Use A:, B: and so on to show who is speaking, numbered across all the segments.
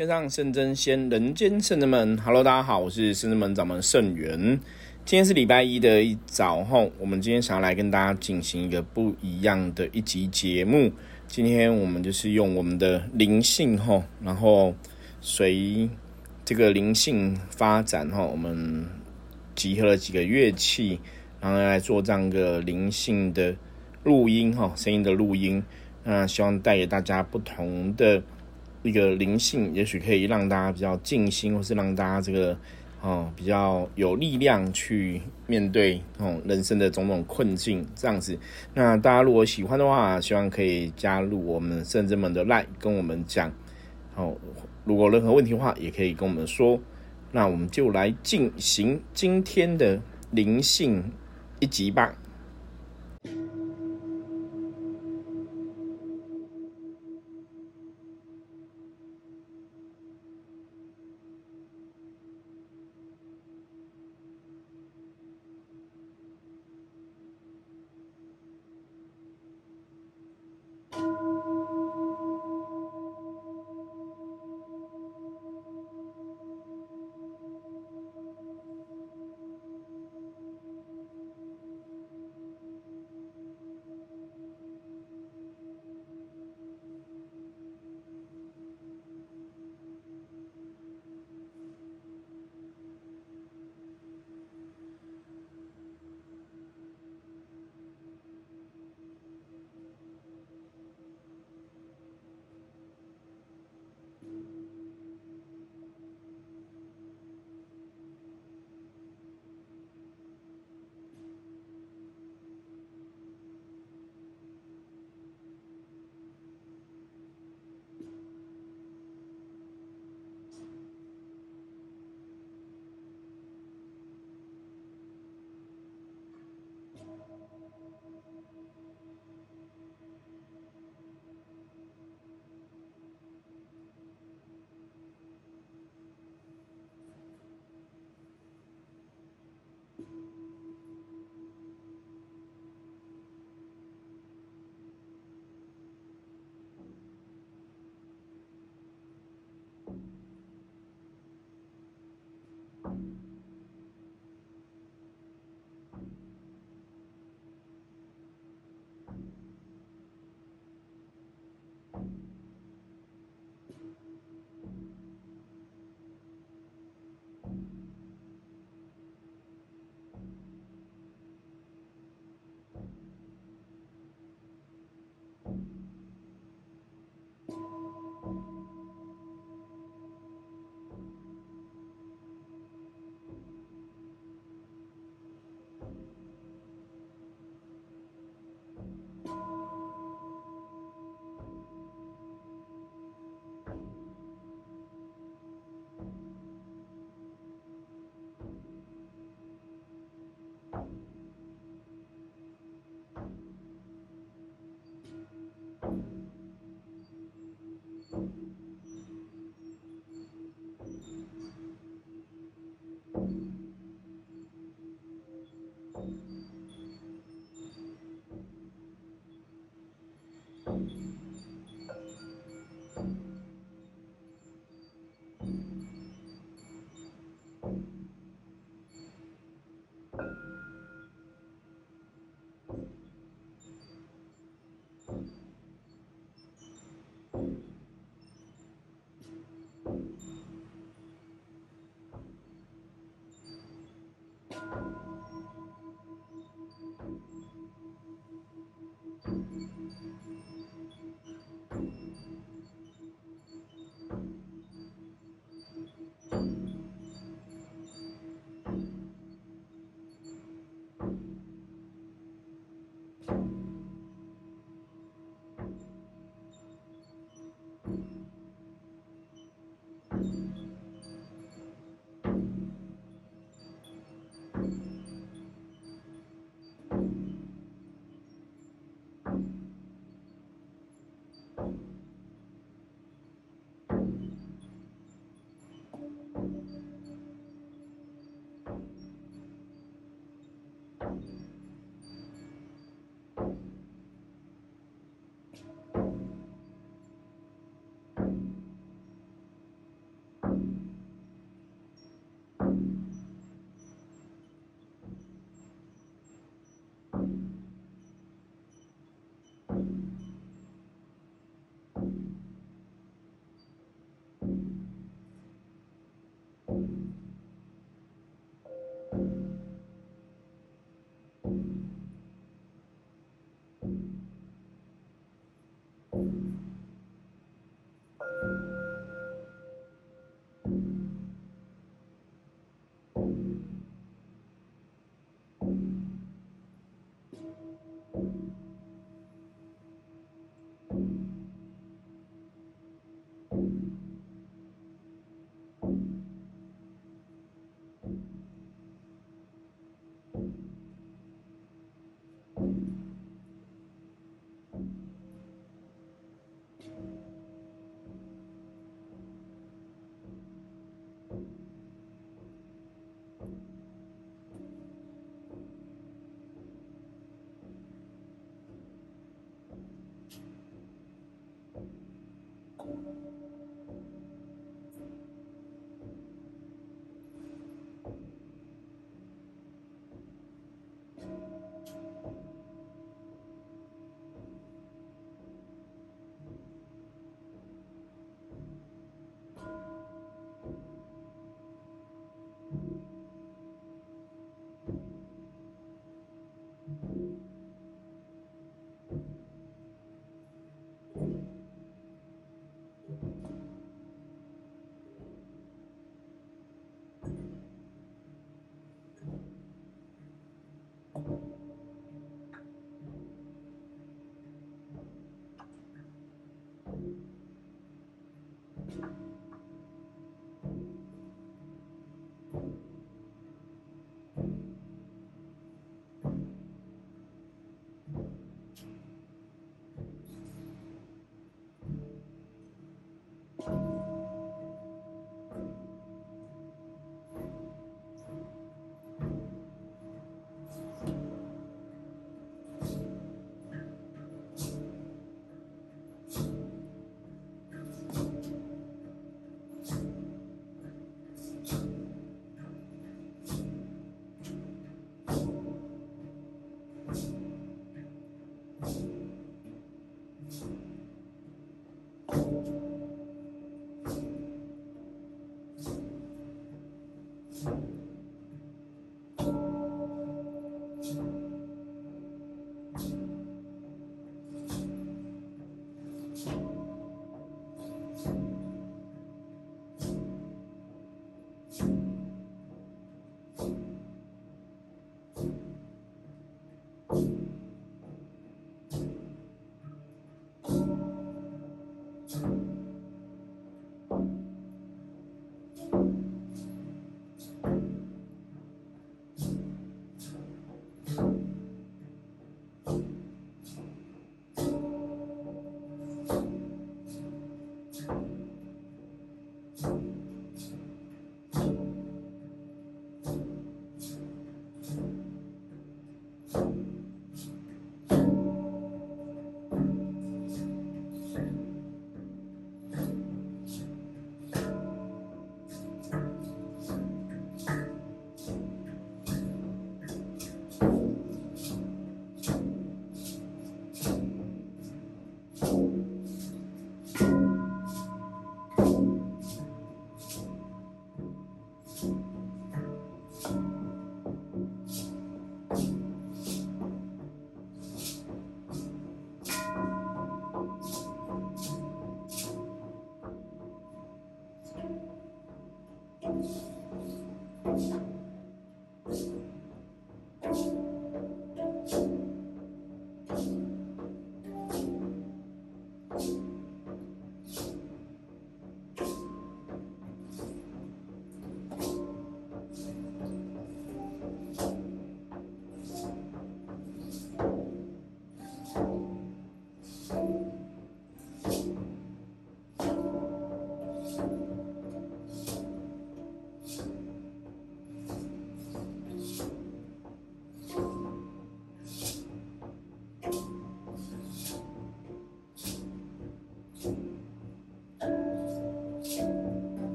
A: 天上圣真仙，人间圣真门。Hello，大家好，我是圣人门掌门圣元。今天是礼拜一的一早后，我们今天想要来跟大家进行一个不一样的一集节目。今天我们就是用我们的灵性吼，然后随这个灵性发展吼，我们集合了几个乐器，然后来做这样一个灵性的录音哈，声音的录音。那希望带给大家不同的一个灵性，也许可以让大家比较静心，或是让大家这个哦比较有力量去面对哦人生的种种困境这样子。那大家如果喜欢的话，希望可以加入我们圣者们的 line 跟我们讲。哦，如果任何问题的话，也可以跟我们说。那我们就来进行今天的灵性一集吧。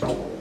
A: 找我